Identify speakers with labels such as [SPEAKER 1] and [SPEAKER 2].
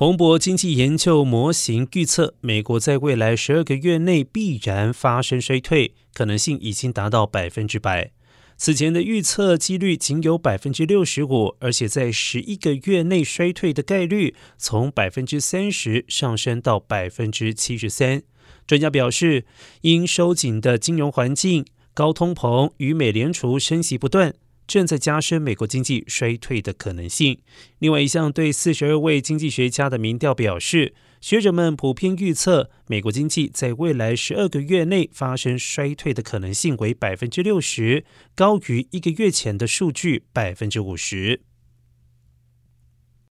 [SPEAKER 1] 彭博经济研究模型预测，美国在未来十二个月内必然发生衰退，可能性已经达到百分之百。此前的预测几率仅有百分之六十五，而且在十一个月内衰退的概率从百分之三十上升到百分之七十三。专家表示，因收紧的金融环境、高通膨与美联储升息不断。正在加深美国经济衰退的可能性。另外一项对四十二位经济学家的民调表示，学者们普遍预测美国经济在未来十二个月内发生衰退的可能性为百分之六十，高于一个月前的数据百分之五十。